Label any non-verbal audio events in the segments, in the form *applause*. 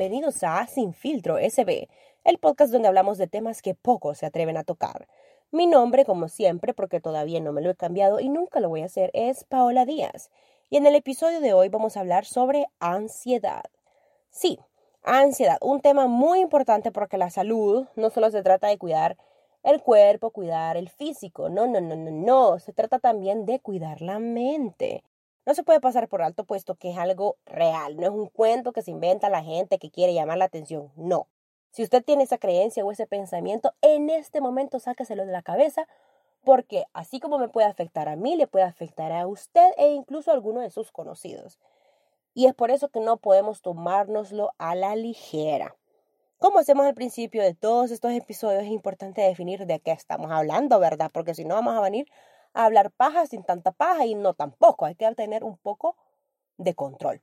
bienvenidos a Sin Filtro SB, el podcast donde hablamos de temas que pocos se atreven a tocar. Mi nombre, como siempre, porque todavía no me lo he cambiado y nunca lo voy a hacer, es Paola Díaz. Y en el episodio de hoy vamos a hablar sobre ansiedad. Sí, ansiedad, un tema muy importante porque la salud no solo se trata de cuidar el cuerpo, cuidar el físico, no, no, no, no, no, se trata también de cuidar la mente. No se puede pasar por alto puesto que es algo real, no es un cuento que se inventa la gente que quiere llamar la atención, no. Si usted tiene esa creencia o ese pensamiento, en este momento sáqueselo de la cabeza porque así como me puede afectar a mí, le puede afectar a usted e incluso a alguno de sus conocidos. Y es por eso que no podemos tomárnoslo a la ligera. Como hacemos al principio de todos estos episodios, es importante definir de qué estamos hablando, ¿verdad? Porque si no vamos a venir a hablar paja sin tanta paja y no tampoco. Hay que tener un poco de control.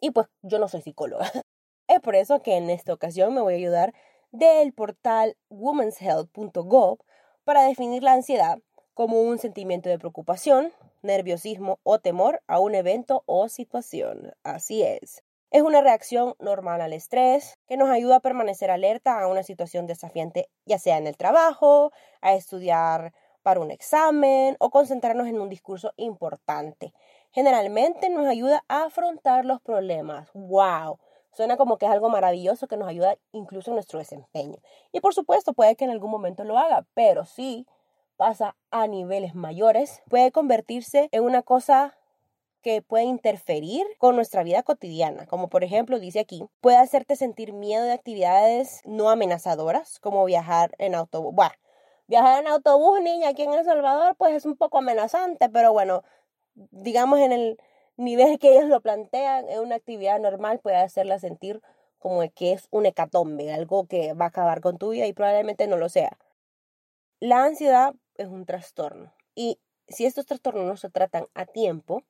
Y pues yo no soy psicóloga. *laughs* Es por eso que en esta ocasión me voy a ayudar del portal womenshealth.gov para definir la ansiedad como un sentimiento de preocupación, nerviosismo o temor a un evento o situación. Así es. Es una reacción normal al estrés que nos ayuda a permanecer alerta a una situación desafiante, ya sea en el trabajo, a estudiar para un examen o concentrarnos en un discurso importante. Generalmente nos ayuda a afrontar los problemas. ¡Wow! Suena como que es algo maravilloso que nos ayuda incluso en nuestro desempeño. Y por supuesto puede que en algún momento lo haga, pero si pasa a niveles mayores, puede convertirse en una cosa que puede interferir con nuestra vida cotidiana, como por ejemplo dice aquí, puede hacerte sentir miedo de actividades no amenazadoras, como viajar en autobús. Bueno, viajar en autobús, niña, aquí en El Salvador, pues es un poco amenazante, pero bueno, digamos en el nivel que ellos lo plantean en una actividad normal puede hacerla sentir como que es un hecatombe, algo que va a acabar con tu vida y probablemente no lo sea. La ansiedad es un trastorno y si estos trastornos no se tratan a tiempo,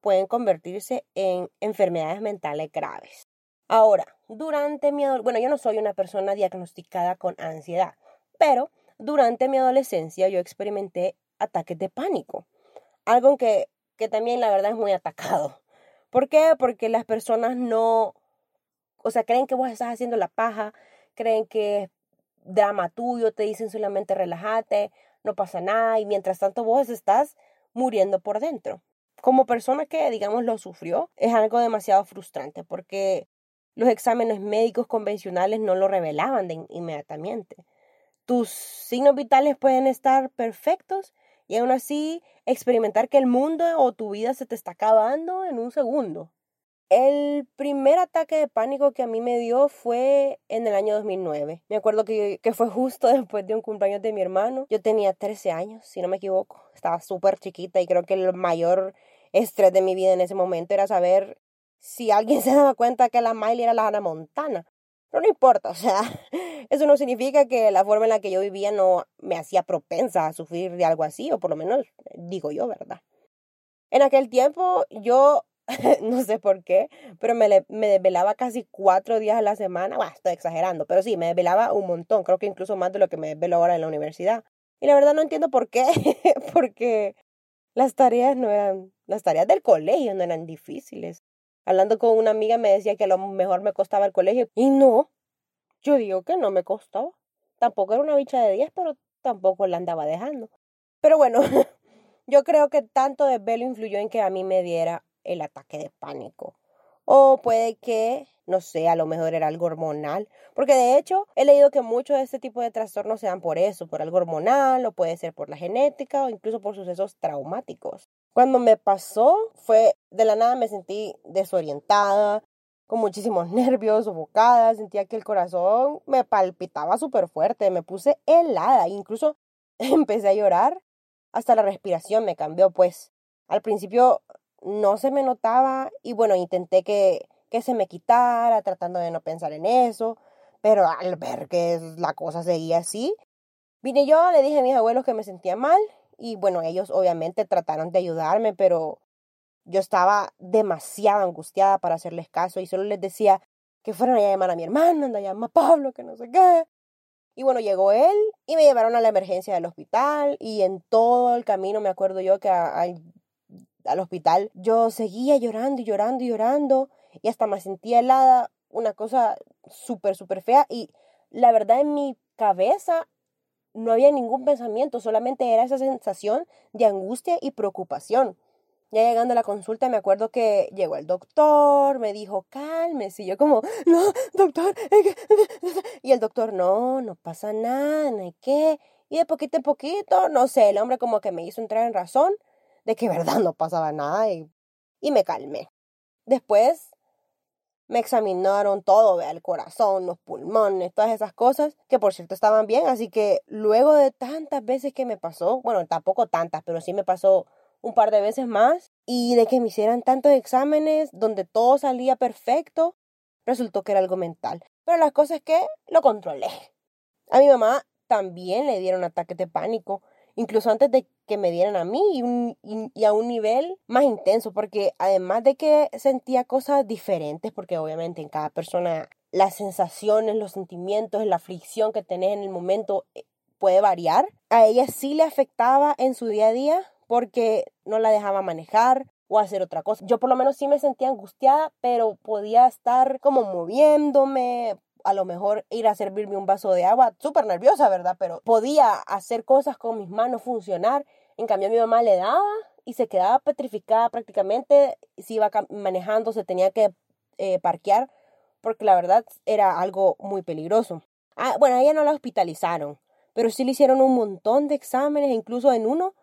pueden convertirse en enfermedades mentales graves. Ahora, durante mi adolescencia, bueno, yo no soy una persona diagnosticada con ansiedad, pero durante mi adolescencia yo experimenté ataques de pánico, algo que que también la verdad es muy atacado. ¿Por qué? Porque las personas no, o sea, creen que vos estás haciendo la paja, creen que es drama tuyo, te dicen solamente relájate, no pasa nada, y mientras tanto vos estás muriendo por dentro. Como persona que, digamos, lo sufrió, es algo demasiado frustrante porque los exámenes médicos convencionales no lo revelaban de inmediatamente. Tus signos vitales pueden estar perfectos y aún así experimentar que el mundo o tu vida se te está acabando en un segundo. El primer ataque de pánico que a mí me dio fue en el año 2009. Me acuerdo que, que fue justo *laughs* después de un cumpleaños de mi hermano. Yo tenía 13 años, si no me equivoco. Estaba súper chiquita y creo que el mayor estrés de mi vida en ese momento era saber si alguien *laughs* se daba cuenta que la Miley era la Hannah Montana. Pero no importa, o sea, *laughs* eso no significa que la forma en la que yo vivía no me hacía propensa a sufrir de algo así, o por lo menos digo yo, ¿verdad? En aquel tiempo yo, *laughs* no sé por qué, pero me, me desvelaba casi cuatro días a la semana. Bueno, estoy exagerando, pero sí, me desvelaba un montón, creo que incluso más de lo que me desvelo ahora en la universidad. Y la verdad no entiendo por qué, *laughs* porque las tareas no eran, las tareas del colegio no eran difíciles. Hablando con una amiga me decía que a lo mejor me costaba el colegio. Y no, yo digo que no me costaba. Tampoco era una bicha de 10, pero tampoco la andaba dejando. Pero bueno, *laughs* yo creo que tanto desvelo influyó en que a mí me diera el ataque de pánico. O puede que, no sé, a lo mejor era algo hormonal. Porque de hecho he leído que muchos de este tipo de trastornos se dan por eso, por algo hormonal, o puede ser por la genética, o incluso por sucesos traumáticos. Cuando me pasó, fue de la nada me sentí desorientada, con muchísimos *laughs* nervios, sofocada, sentía que el corazón me palpitaba súper fuerte, me puse helada, incluso *laughs* empecé a llorar, hasta la respiración me cambió, pues al principio no se me notaba y bueno, intenté que, que se me quitara, tratando de no pensar en eso, pero al ver que la cosa seguía así, vine yo, le dije a mis abuelos que me sentía mal y bueno, ellos obviamente trataron de ayudarme, pero yo estaba demasiado angustiada para hacerles caso y solo les decía que fueran a llamar a mi hermana, anda a llamar a Pablo, que no sé qué. Y bueno, llegó él y me llevaron a la emergencia del hospital y en todo el camino me acuerdo yo que hospital yo seguía llorando y llorando y llorando y hasta me sentía helada, una cosa súper, súper fea y la verdad en mi cabeza no había ningún pensamiento, solamente era esa sensación de angustia y preocupación. Ya llegando a la consulta me acuerdo que llegó el doctor, me dijo, cálmese, y yo como, no, doctor, y el doctor, no, no pasa nada, no hay qué, y de poquito en poquito, no sé, el hombre como que me hizo entrar en razón de que verdad no pasaba nada y, y me calmé. Después me examinaron todo, el corazón, los pulmones, todas esas cosas, que por cierto estaban bien, así que luego de tantas veces que me pasó, bueno, tampoco tantas, pero sí me pasó un par de veces más y de que me hicieran tantos exámenes donde todo salía perfecto, resultó que era algo mental. Pero la cosa es que lo controlé. A mi mamá también le dieron ataques de pánico, incluso antes de que me dieran a mí y, a un nivel más intenso, porque además de que sentía cosas diferentes, porque obviamente en cada persona las sensaciones, los sentimientos, la aflicción que tenés en el momento eh, puede variar, a ella sí le afectaba en su día a día porque no la dejaba manejar o hacer otra cosa. Yo por lo menos sí me sentía angustiada, pero podía estar como moviéndome, a lo mejor ir a servirme un vaso de agua, súper nerviosa, ¿verdad? Pero podía hacer cosas con mis manos, funcionar. En cambio, a mi mamá le daba y se quedaba petrificada prácticamente. Si iba manejando, se tenía que eh, parquear, porque la verdad era algo muy peligroso. Ah, bueno, a ella no la hospitalizaron, pero sí le hicieron un montón de exámenes, incluso en uno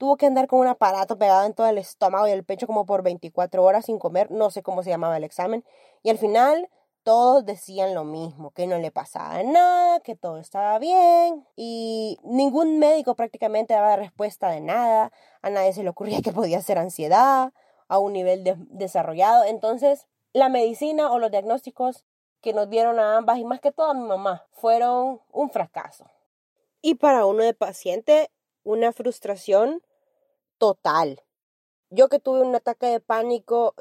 Tuvo que andar con un aparato pegado en todo el estómago y el pecho como por 24 horas sin comer, no sé cómo se llamaba el examen. Y al final todos decían lo mismo, que no le pasaba nada, que todo estaba bien y ningún médico prácticamente daba respuesta de nada, a nadie se le ocurría que podía ser ansiedad a un nivel desarrollado. Entonces, la medicina o los diagnósticos que nos dieron a ambas y más que todo a mi mamá fueron un fracaso. Y para uno de paciente, una frustración total. Yo que tuve un ataque de pánico,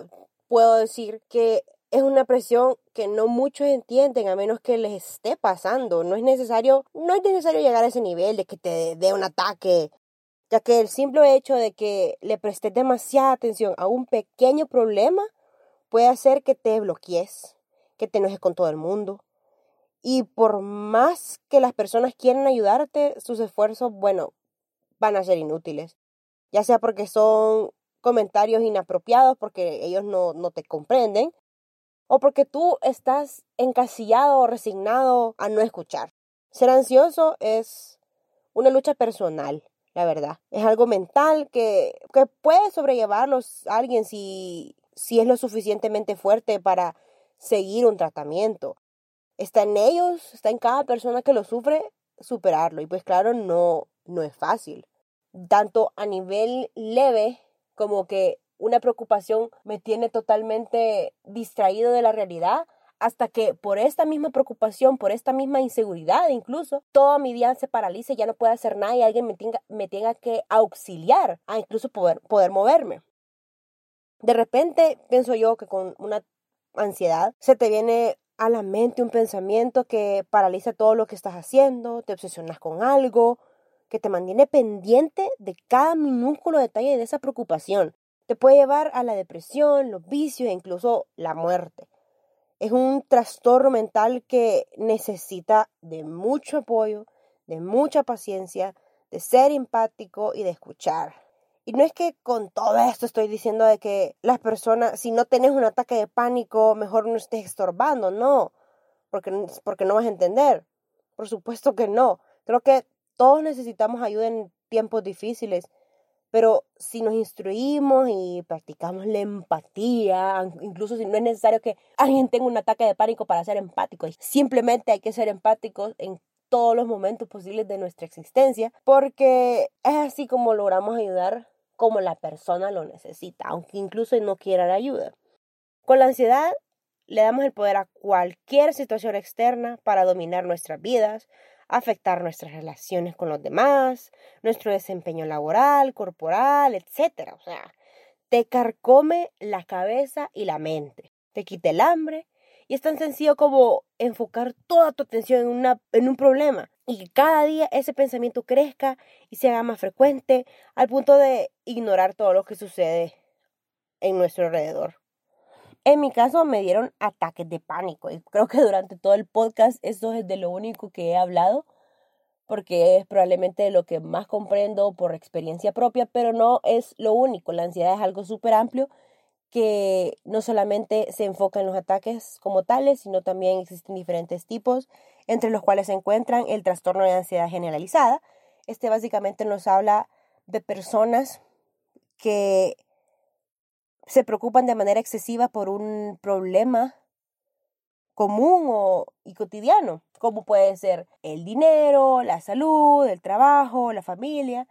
puedo decir que es una presión que no muchos entienden a menos que les esté pasando. No es necesario, no es necesario llegar a ese nivel de que te dé un ataque, ya que el simple hecho de que le prestes demasiada atención a un pequeño problema puede hacer que te bloquees, que te enojes con todo el mundo. Y por más que las personas quieran ayudarte, sus esfuerzos, bueno, van a ser inútiles ya sea porque son comentarios inapropiados, porque ellos no, no te comprenden, o porque tú estás encasillado o resignado a no escuchar. Ser ansioso es una lucha personal, la verdad. Es algo mental que, que puede sobrellevarlos a alguien si, si es lo suficientemente fuerte para seguir un tratamiento. Está en ellos, está en cada persona que lo sufre superarlo. Y pues claro, no, no es fácil tanto a nivel leve como que una preocupación me tiene totalmente distraído de la realidad hasta que por esta misma preocupación, por esta misma inseguridad incluso, toda mi día se paralice, ya no puedo hacer nada y alguien me tenga, me tenga que auxiliar a incluso poder, poder moverme. De repente pienso yo que con una ansiedad se te viene a la mente un pensamiento que paraliza todo lo que estás haciendo, te obsesionas con algo, que te mantiene pendiente de cada minúsculo detalle de esa preocupación. Te puede llevar a la depresión, los vicios e incluso la muerte. Es un trastorno mental que necesita de mucho apoyo, de mucha paciencia, de ser empático y de escuchar. Y no es que con todo esto estoy diciendo de que las personas, si no tienes un ataque de pánico, mejor no estés estorbando, no, porque, porque no vas a entender. Por supuesto que no. Creo que todos necesitamos ayuda en tiempos difíciles, pero si nos instruimos y practicamos la empatía, incluso si no es necesario que alguien tenga un ataque de pánico para ser empático, simplemente hay que ser empáticos en todos los momentos posibles de nuestra existencia, porque es así como logramos ayudar como la persona lo necesita, aunque incluso no quiera la ayuda. Con la ansiedad le damos el poder a cualquier situación externa para dominar nuestras vidas, afectar nuestras relaciones con los demás, nuestro desempeño laboral, corporal, etc. O sea, te carcome la cabeza y la mente, te quita el hambre Y es tan sencillo como enfocar toda tu atención en, una, en un problema y que cada día ese pensamiento crezca y se haga más frecuente al punto de ignorar todo lo que sucede en nuestro alrededor. En mi caso me dieron ataques de pánico y creo que durante todo el podcast eso es de lo único que he hablado porque es probablemente lo que más comprendo por experiencia propia, pero no es lo único. La ansiedad es algo súper amplio que no solamente se enfoca en los ataques como tales, sino también existen diferentes tipos, entre los cuales se encuentran el trastorno de ansiedad generalizada. Este básicamente nos habla de personas que se preocupan de manera excesiva por un problema común o, y cotidiano, como puede ser el dinero, la salud, el trabajo, la familia.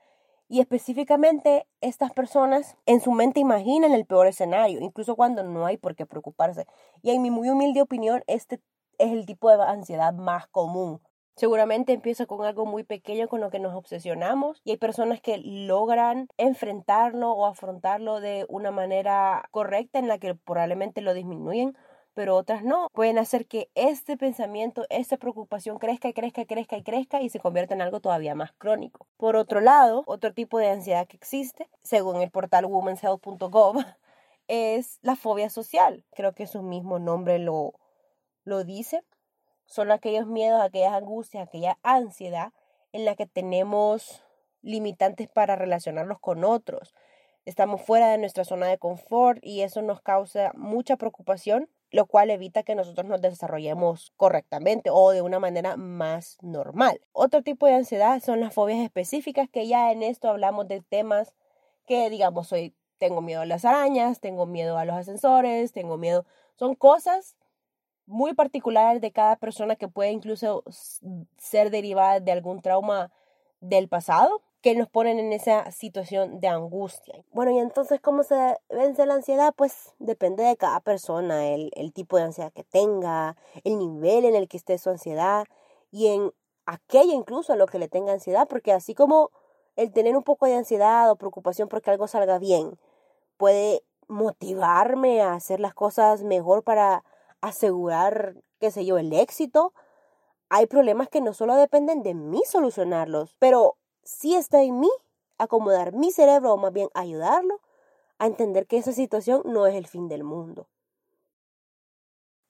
Y específicamente estas personas en su mente imaginan el peor escenario, incluso cuando no hay por qué preocuparse. Y en mi muy humilde opinión, este es el tipo de ansiedad más común. Seguramente empieza con algo muy pequeño con lo que nos obsesionamos y hay personas que logran enfrentarlo o afrontarlo de una manera correcta en la que probablemente lo disminuyen pero otras no. Pueden hacer que este pensamiento, esta preocupación crezca y crezca y crezca y crezca y se convierta en algo todavía más crónico. Por otro lado, otro tipo de ansiedad que existe, según el portal womenshealth.gov, es la fobia social. Creo que su mismo nombre lo, lo dice. Son aquellos miedos, aquellas angustias, aquella ansiedad en la que tenemos limitantes para relacionarnos con otros. Estamos fuera de nuestra zona de confort y eso nos causa mucha preocupación lo cual evita que nosotros nos desarrollemos correctamente o de una manera más normal. Otro tipo de ansiedad son las fobias específicas, que ya en esto hablamos de temas que, digamos, soy, tengo miedo a las arañas, tengo miedo a los ascensores, tengo miedo, son cosas muy particulares de cada persona que puede incluso ser derivadas de algún trauma del pasado que nos ponen en esa situación de angustia. Bueno, y entonces, ¿cómo se vence la ansiedad? Pues depende de cada persona, el, el tipo de ansiedad que tenga, el nivel en el que esté su ansiedad y en aquello incluso a lo que le tenga ansiedad, porque así como el tener un poco de ansiedad o preocupación porque algo salga bien puede motivarme a hacer las cosas mejor para asegurar, qué sé yo, el éxito, hay problemas que no solo dependen de mí solucionarlos, pero si está en mí acomodar mi cerebro o más bien ayudarlo a entender que esa situación no es el fin del mundo.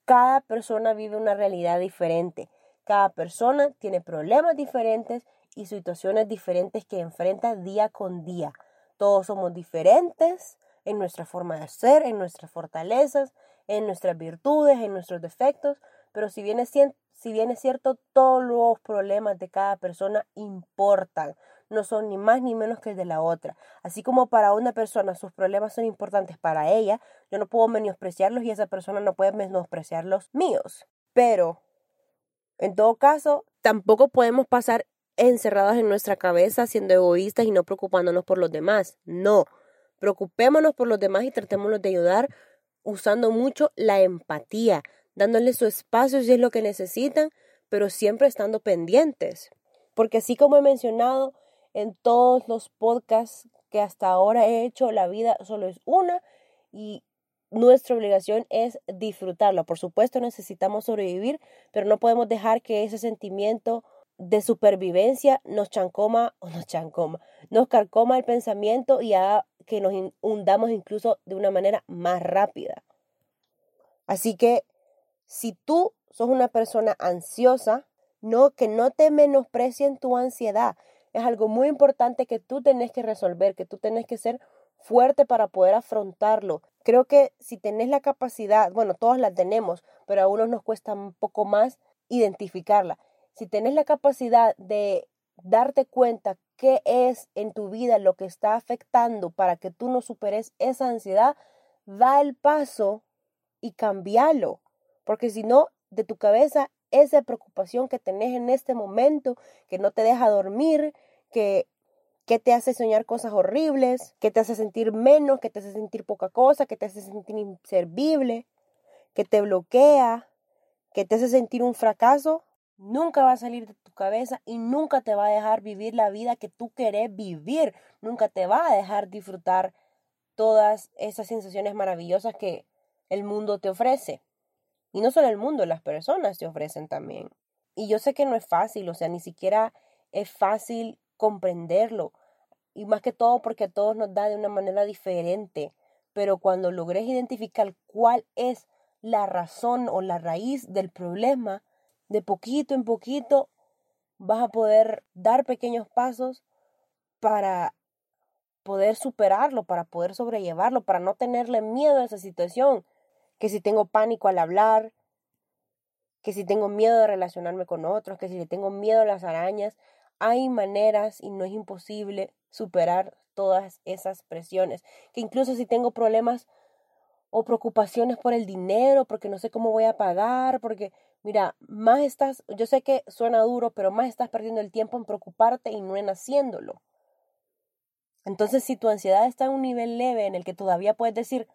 Cada persona vive una realidad diferente. Cada persona tiene problemas diferentes y situaciones diferentes que enfrenta día con día. Todos somos diferentes en nuestra forma de ser, en nuestras fortalezas, en nuestras virtudes, en nuestros defectos, pero si bien es, si bien es cierto, todos los problemas de cada persona importan, no son ni más ni menos que el de la otra. Así como para una persona sus problemas son importantes para ella, yo no puedo menospreciarlos y esa persona no puede menospreciar los míos. Pero, en todo caso, tampoco podemos pasar encerrados en nuestra cabeza siendo egoístas y no preocupándonos por los demás. No, preocupémonos por los demás y tratémonos de ayudar usando mucho la empatía, dándoles su espacio si es lo que necesitan, pero siempre estando pendientes. Porque así como he mencionado, en todos los podcasts que hasta ahora he hecho, la vida solo es una y nuestra obligación es disfrutarla. Por supuesto necesitamos sobrevivir, pero no podemos dejar que ese sentimiento de supervivencia nos chancoma o nos chancoma, nos carcoma el pensamiento y haga que nos hundamos incluso de una manera más rápida. Así que si tú sos una persona ansiosa, no que no te menosprecien tu ansiedad, es algo muy importante que tú tenés que resolver, que tú tenés que ser fuerte para poder afrontarlo. Creo que si tenés la capacidad, bueno, todos la tenemos, pero a unos nos cuesta un poco más identificarla. Si tenés la capacidad de darte cuenta qué es en tu vida lo que está afectando para que tú no superes esa ansiedad, da el paso y cambialo. Porque si no, de tu cabeza esa preocupación que tenés en este momento, que no te deja dormir, que, que te hace soñar cosas horribles, que te hace sentir menos, que te hace sentir poca cosa, que te hace sentir inservible, que te bloquea, que te hace sentir un fracaso, nunca va a salir de tu cabeza y nunca te va a dejar vivir la vida que tú querés vivir, nunca te va a dejar disfrutar todas esas sensaciones maravillosas que el mundo te ofrece. Y no solo el mundo, las personas te ofrecen también. Y yo sé que no es fácil, o sea, ni siquiera es fácil comprenderlo. Y más que todo porque a todos nos da de una manera diferente. Pero cuando logres identificar cuál es la razón o la raíz del problema, de poquito en poquito vas a poder dar pequeños pasos para poder superarlo, para poder sobrellevarlo, para no tenerle miedo a esa situación. Que si tengo pánico al hablar, que si tengo miedo de relacionarme con otros, que si le tengo miedo a las arañas, hay maneras y no es imposible superar todas esas presiones. Que incluso si tengo problemas o preocupaciones por el dinero, porque no sé cómo voy a pagar, porque mira, más estás, yo sé que suena duro, pero más estás perdiendo el tiempo en preocuparte y no en haciéndolo. Entonces, si tu ansiedad está en un nivel leve en el que todavía puedes decir,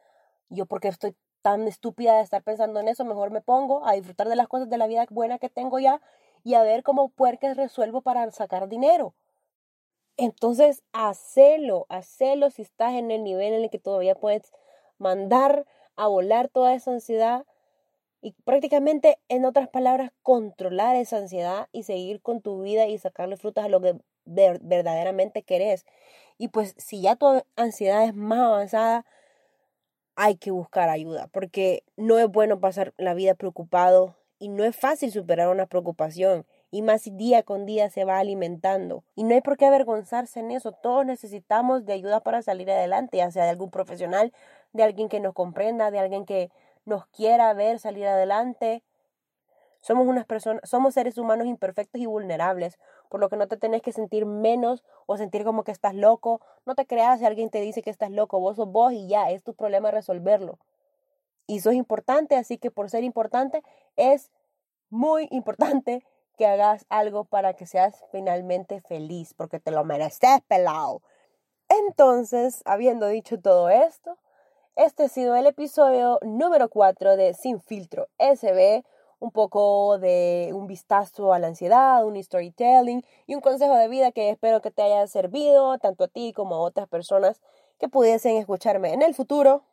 yo porque estoy tan estúpida de estar pensando en eso, mejor me pongo a disfrutar de las cosas de la vida buena que tengo ya y a ver cómo puerques resuelvo para sacar dinero. Entonces, hacelo, hacelo si estás en el nivel en el que todavía puedes mandar a volar toda esa ansiedad y prácticamente, en otras palabras, controlar esa ansiedad y seguir con tu vida y sacarle frutas a lo que verdaderamente querés. Y pues si ya tu ansiedad es más avanzada, hay que buscar ayuda, porque no es bueno pasar la vida preocupado y no es fácil superar una preocupación y más día con día se va alimentando. Y no hay por qué avergonzarse en eso. Todos necesitamos de ayuda para salir adelante, ya sea de algún profesional, de alguien que nos comprenda, de alguien que nos quiera ver salir adelante. Somos unas personas, somos seres humanos imperfectos y vulnerables, por lo que no te tenés que sentir menos o sentir como que estás loco. No te creas si alguien te dice que estás loco, vos sos vos y ya, es tu problema resolverlo. Y eso es importante, así que por ser importante es muy importante que hagas algo para que seas finalmente feliz, porque te lo mereces, pelado. Entonces, habiendo dicho todo esto, este ha sido el episodio número 4 de Sin Filtro SB, un poco de un vistazo a la ansiedad, un storytelling y un consejo de vida que espero que te haya servido tanto a ti como a otras personas que pudiesen escucharme en el futuro.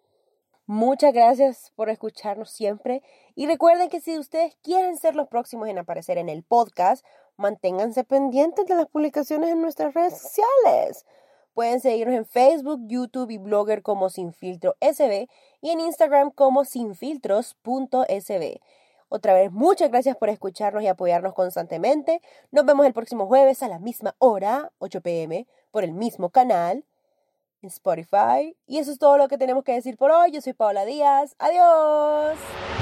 Muchas gracias por escucharnos siempre y recuerden que si ustedes quieren ser los próximos en aparecer en el podcast, manténganse pendientes de las publicaciones en nuestras redes sociales. Pueden seguirnos en Facebook, YouTube y Blogger como Sinfiltro SB y en Instagram como sinfiltros.sb. Otra vez, muchas gracias por escucharnos y apoyarnos constantemente. Nos vemos el próximo jueves a la misma hora, 8 pm, por el mismo canal en Spotify. Y eso es todo lo que tenemos que decir por hoy. Yo soy Paola Díaz. Adiós.